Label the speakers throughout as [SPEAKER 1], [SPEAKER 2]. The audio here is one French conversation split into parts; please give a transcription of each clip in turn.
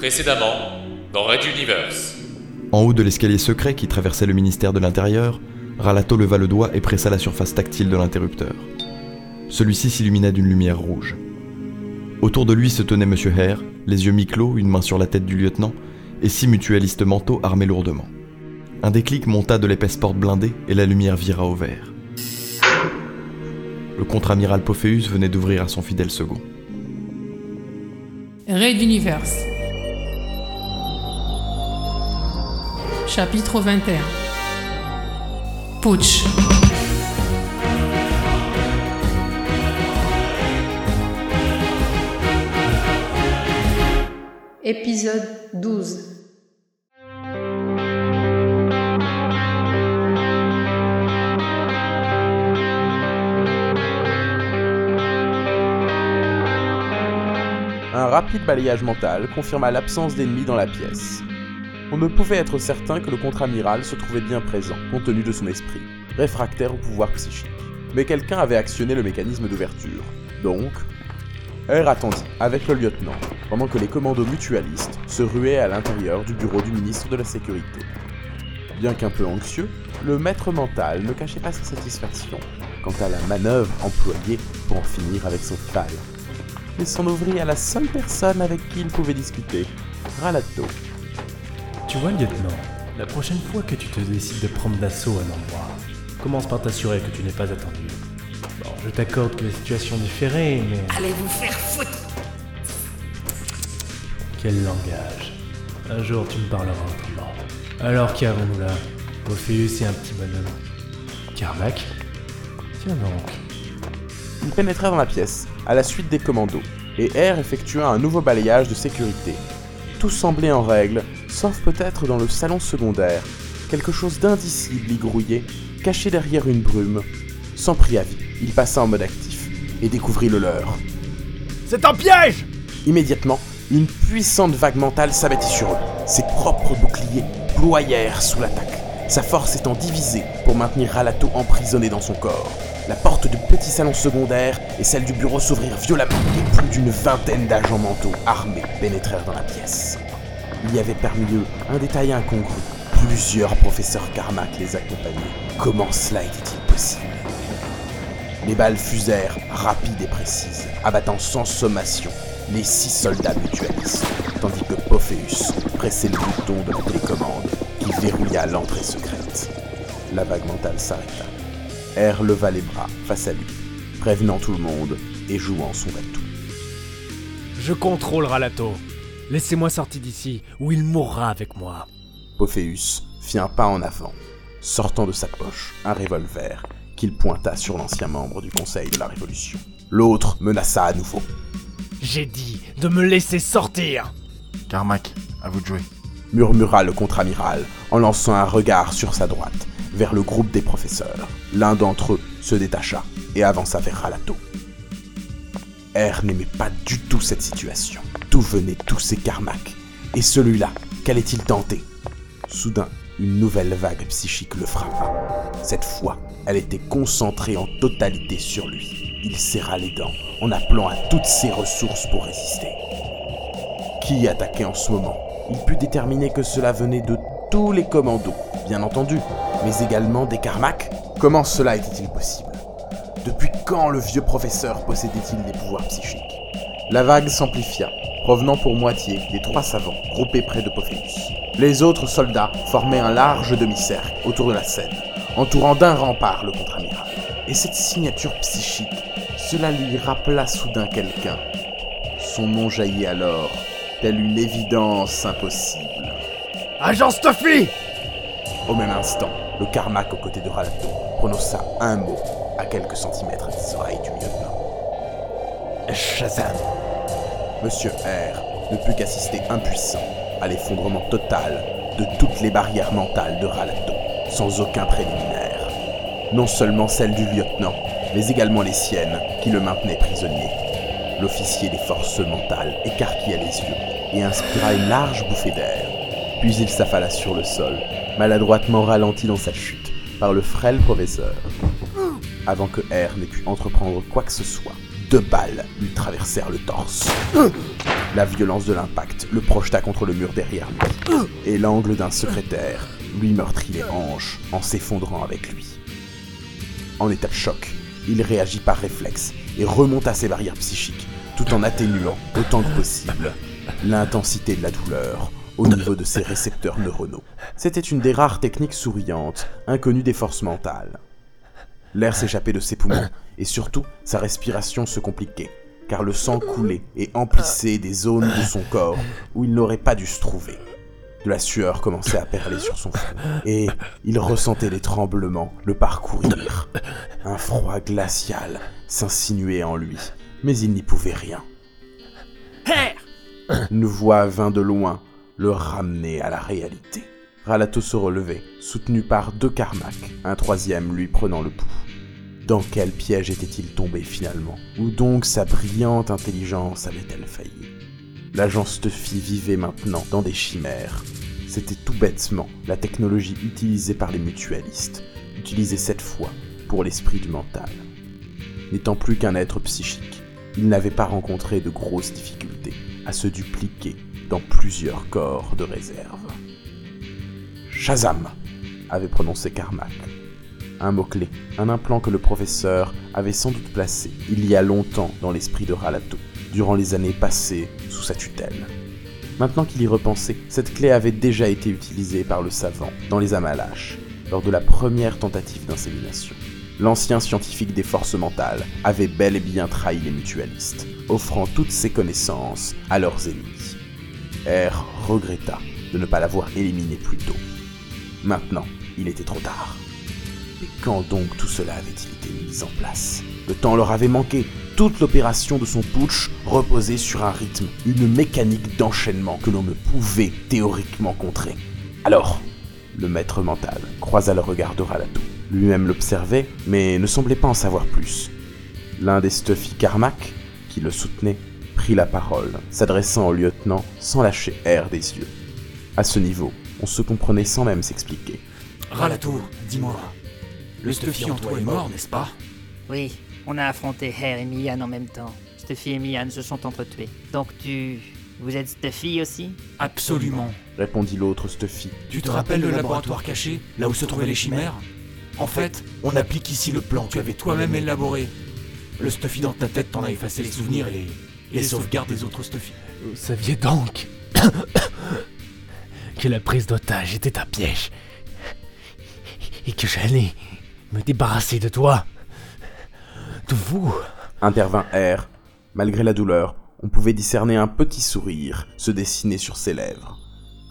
[SPEAKER 1] Précédemment, dans Red Universe.
[SPEAKER 2] En haut de l'escalier secret qui traversait le ministère de l'Intérieur, Ralato leva le doigt et pressa la surface tactile de l'interrupteur. Celui-ci s'illumina d'une lumière rouge. Autour de lui se tenait M. Hare, les yeux mi-clos, une main sur la tête du lieutenant, et six mutualistes mentaux armés lourdement. Un déclic monta de l'épaisse porte blindée et la lumière vira au vert. Le contre-amiral Pophéus venait d'ouvrir à son fidèle second.
[SPEAKER 3] Raid Universe. Chapitre 21. Putsch.
[SPEAKER 4] Épisode 12.
[SPEAKER 5] Un rapide balayage mental confirma l'absence d'ennemis dans la pièce. On ne pouvait être certain que le contre-amiral se trouvait bien présent, compte tenu de son esprit, réfractaire au pouvoir psychique. Mais quelqu'un avait actionné le mécanisme d'ouverture. Donc, R attendit, avec le lieutenant, pendant que les commandos mutualistes se ruaient à l'intérieur du bureau du ministre de la Sécurité. Bien qu'un peu anxieux, le maître mental ne cachait pas sa satisfaction quant à la manœuvre employée pour en finir avec son fal. Et s'en ouvrit à la seule personne avec qui il pouvait discuter, Ralato.
[SPEAKER 6] Tu vois, lieutenant, la prochaine fois que tu te décides de prendre d'assaut un endroit, commence par t'assurer que tu n'es pas attendu. Bon, je t'accorde que la situation différée, mais.
[SPEAKER 7] Allez vous faire foutre
[SPEAKER 6] Quel langage Un jour tu me parleras autrement. Alors qu'avons-nous là? Ophéus et un petit bonhomme. Carmack? Tiens donc.
[SPEAKER 5] Ils pénétrèrent dans la pièce, à la suite des commandos, et R effectua un nouveau balayage de sécurité. Tout semblait en règle, sauf peut-être dans le salon secondaire. Quelque chose d'indicible y grouillait, caché derrière une brume. Sans préavis, il passa en mode actif et découvrit le leur.
[SPEAKER 8] C'est un piège
[SPEAKER 5] Immédiatement, une puissante vague mentale s'abattit sur eux. Ses propres boucliers ployèrent sous l'attaque, sa force étant divisée pour maintenir Ralato emprisonné dans son corps. La porte du petit salon secondaire et celle du bureau s'ouvrirent violemment et plus d'une vingtaine d'agents mentaux armés pénétrèrent dans la pièce. Il y avait parmi eux un détail incongru. Plusieurs professeurs Carmack les accompagnaient. Comment cela était-il possible? Les balles fusèrent, rapides et précises, abattant sans sommation les six soldats mutualistes, tandis que Pophéus pressait le bouton de la télécommande qui verrouilla l'entrée secrète. La vague mentale s'arrêta. R leva les bras face à lui, prévenant tout le monde et jouant son atout.
[SPEAKER 8] Je contrôle Ralato. Laissez-moi sortir d'ici, ou il mourra avec moi.
[SPEAKER 5] Pophéus fit un pas en avant, sortant de sa poche un revolver qu'il pointa sur l'ancien membre du Conseil de la Révolution. L'autre menaça à nouveau.
[SPEAKER 8] J'ai dit de me laisser sortir
[SPEAKER 9] Carmack, à vous de jouer.
[SPEAKER 5] murmura le contre-amiral en lançant un regard sur sa droite vers le groupe des professeurs. L'un d'entre eux se détacha et avança vers Ralato. R n'aimait pas du tout cette situation. Venaient tous ces Carmack Et celui-là, qu'allait-il tenter? Soudain, une nouvelle vague psychique le frappa. Cette fois, elle était concentrée en totalité sur lui. Il serra les dents en appelant à toutes ses ressources pour résister. Qui attaquait en ce moment? Il put déterminer que cela venait de tous les commandos, bien entendu, mais également des Carmack. Comment cela était-il possible? Depuis quand le vieux professeur possédait-il des pouvoirs psychiques? La vague s'amplifia, provenant pour moitié des trois savants groupés près de Pophéus. Les autres soldats formaient un large demi-cercle autour de la scène, entourant d'un rempart le contre-amiral. Et cette signature psychique, cela lui rappela soudain quelqu'un. Son nom jaillit alors, telle une évidence impossible.
[SPEAKER 8] Agent Stuffy
[SPEAKER 5] Au même instant, le Carmack aux côtés de Ralato prononça un mot à quelques centimètres des oreilles du lieutenant.
[SPEAKER 8] Shazam
[SPEAKER 5] Monsieur R ne put qu'assister impuissant à l'effondrement total de toutes les barrières mentales de Ralato, sans aucun préliminaire. Non seulement celles du lieutenant, mais également les siennes qui le maintenaient prisonnier. L'officier des forces mentales écarquilla les yeux et inspira une large bouffée d'air. Puis il s'affala sur le sol, maladroitement ralenti dans sa chute par le frêle professeur. Avant que R n'ait pu entreprendre quoi que ce soit, deux balles lui traversèrent le torse. La violence de l'impact le projeta contre le mur derrière lui, et l'angle d'un secrétaire lui meurtrit les hanches en s'effondrant avec lui. En état de choc, il réagit par réflexe et remonta ses barrières psychiques tout en atténuant autant que possible l'intensité de la douleur au niveau de ses récepteurs neuronaux. C'était une des rares techniques souriantes inconnues des forces mentales. L'air s'échappait de ses poumons et surtout sa respiration se compliquait car le sang coulait et emplissait des zones de son corps où il n'aurait pas dû se trouver. De la sueur commençait à perler sur son front, et il ressentait les tremblements le parcourir. Un froid glacial s'insinuait en lui, mais il n'y pouvait rien. Une voix vint de loin le ramener à la réalité. Ralato se relevait, soutenu par deux Karmak, un troisième lui prenant le pouls. Dans quel piège était-il tombé finalement? Où donc sa brillante intelligence avait-elle failli? L'agent Stuffy vivait maintenant dans des chimères. C'était tout bêtement la technologie utilisée par les mutualistes, utilisée cette fois pour l'esprit du mental. N'étant plus qu'un être psychique, il n'avait pas rencontré de grosses difficultés à se dupliquer dans plusieurs corps de réserve. Shazam avait prononcé Carmack. Un mot-clé, un implant que le professeur avait sans doute placé il y a longtemps dans l'esprit de Ralato, durant les années passées sous sa tutelle. Maintenant qu'il y repensait, cette clé avait déjà été utilisée par le savant dans les Amalaches, lors de la première tentative d'insémination. L'ancien scientifique des forces mentales avait bel et bien trahi les mutualistes, offrant toutes ses connaissances à leurs ennemis. R regretta de ne pas l'avoir éliminé plus tôt. Maintenant, il était trop tard. Et quand donc tout cela avait-il été mis en place? Le temps leur avait manqué. Toute l'opération de son putsch reposait sur un rythme, une mécanique d'enchaînement que l'on ne pouvait théoriquement contrer. Alors, le maître mental croisa le regard de Ralato. Lui-même l'observait, mais ne semblait pas en savoir plus. L'un des Stuffy Carmack, qui le soutenait, prit la parole, s'adressant au lieutenant sans lâcher air des yeux. À ce niveau, on se comprenait sans même s'expliquer.
[SPEAKER 3] Ralato, dis-moi, le Stuffy en toi est mort, n'est-ce pas?
[SPEAKER 7] Oui, on a affronté Hare et Mian en même temps. Stuffy et Mian se sont entretués. Donc tu... Vous êtes Stuffy aussi?
[SPEAKER 3] Absolument.
[SPEAKER 5] Répondit l'autre Stuffy.
[SPEAKER 3] Tu te rappelles le laboratoire caché, là où se trouvaient les chimères? En fait, on applique ici le plan que tu avais toi-même élaboré. Le Stuffy dans ta tête t'en a effacé les souvenirs et les, les sauvegardes des autres Stuffy.
[SPEAKER 6] Vous saviez donc que la prise d'otage était un piège et que j'allais me débarrasser de toi, de vous.
[SPEAKER 5] Intervint R. Malgré la douleur, on pouvait discerner un petit sourire se dessiner sur ses lèvres.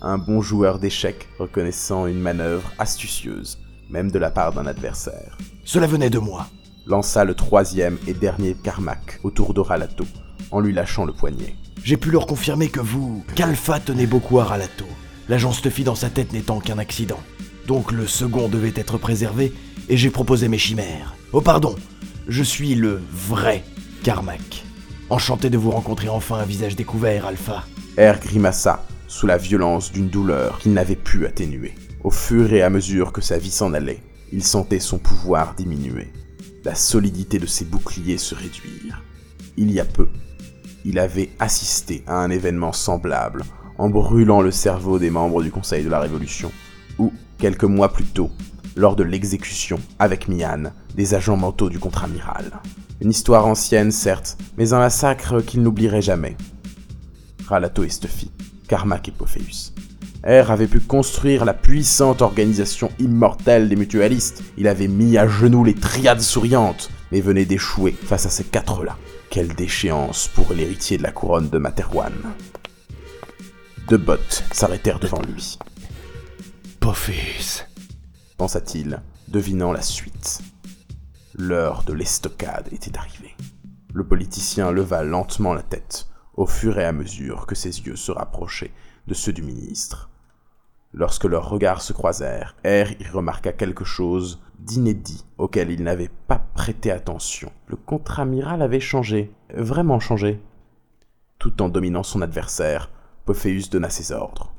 [SPEAKER 5] Un bon joueur d'échecs reconnaissant une manœuvre astucieuse, même de la part d'un adversaire.
[SPEAKER 10] Cela venait de moi.
[SPEAKER 5] Lança le troisième et dernier Carmack autour de Ralato, en lui lâchant le poignet.
[SPEAKER 10] J'ai pu leur confirmer que vous, qu'Alpha tenait beaucoup à Ralato, l'agent Stuffy dans sa tête n'étant qu'un accident. Donc le second devait être préservé, et j'ai proposé mes chimères. Oh pardon, je suis le vrai Carmack. Enchanté de vous rencontrer enfin un visage découvert, Alpha.
[SPEAKER 5] R grimaça sous la violence d'une douleur qu'il n'avait pu atténuer. Au fur et à mesure que sa vie s'en allait, il sentait son pouvoir diminuer, la solidité de ses boucliers se réduire. Il y a peu, il avait assisté à un événement semblable en brûlant le cerveau des membres du Conseil de la Révolution, ou, quelques mois plus tôt, lors de l'exécution, avec Mian, des agents mentaux du contre-amiral. Une histoire ancienne, certes, mais un massacre qu'il n'oublierait jamais. Ralato et Stuffy, Carmack et Pophéus. R avait pu construire la puissante organisation immortelle des mutualistes. Il avait mis à genoux les triades souriantes, mais venait d'échouer face à ces quatre-là. Quelle déchéance pour l'héritier de la couronne de Materwan. Deux bottes s'arrêtèrent devant lui.
[SPEAKER 6] Pophéus,
[SPEAKER 5] pensa-t-il, devinant la suite. L'heure de l'estocade était arrivée. Le politicien leva lentement la tête, au fur et à mesure que ses yeux se rapprochaient de ceux du ministre. Lorsque leurs regards se croisèrent, R y remarqua quelque chose d'inédit auquel il n'avait pas prêté attention. Le contre-amiral avait changé, vraiment changé. Tout en dominant son adversaire, Pophéus donna ses ordres.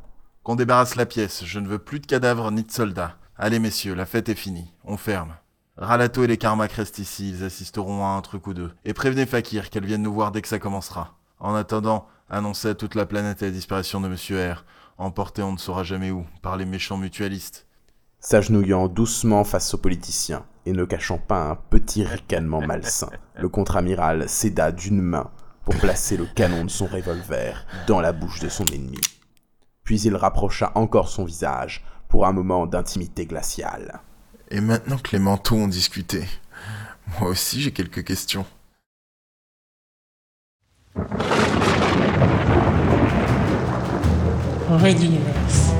[SPEAKER 9] Qu'on débarrasse la pièce, je ne veux plus de cadavres ni de soldats. Allez messieurs, la fête est finie, on ferme. Ralato et les Karmak restent ici, ils assisteront à un truc ou deux. Et prévenez Fakir qu'elle vienne nous voir dès que ça commencera. En attendant, annoncez à toute la planète la disparition de Monsieur R, emporté on ne saura jamais où, par les méchants mutualistes.
[SPEAKER 5] S'agenouillant doucement face aux politiciens et ne cachant pas un petit ricanement malsain, le contre-amiral céda d'une main pour placer le canon de son revolver dans la bouche de son ennemi. Puis il rapprocha encore son visage pour un moment d'intimité glaciale.
[SPEAKER 9] Et maintenant que les manteaux ont discuté, moi aussi j'ai quelques questions.
[SPEAKER 11] Red Universe.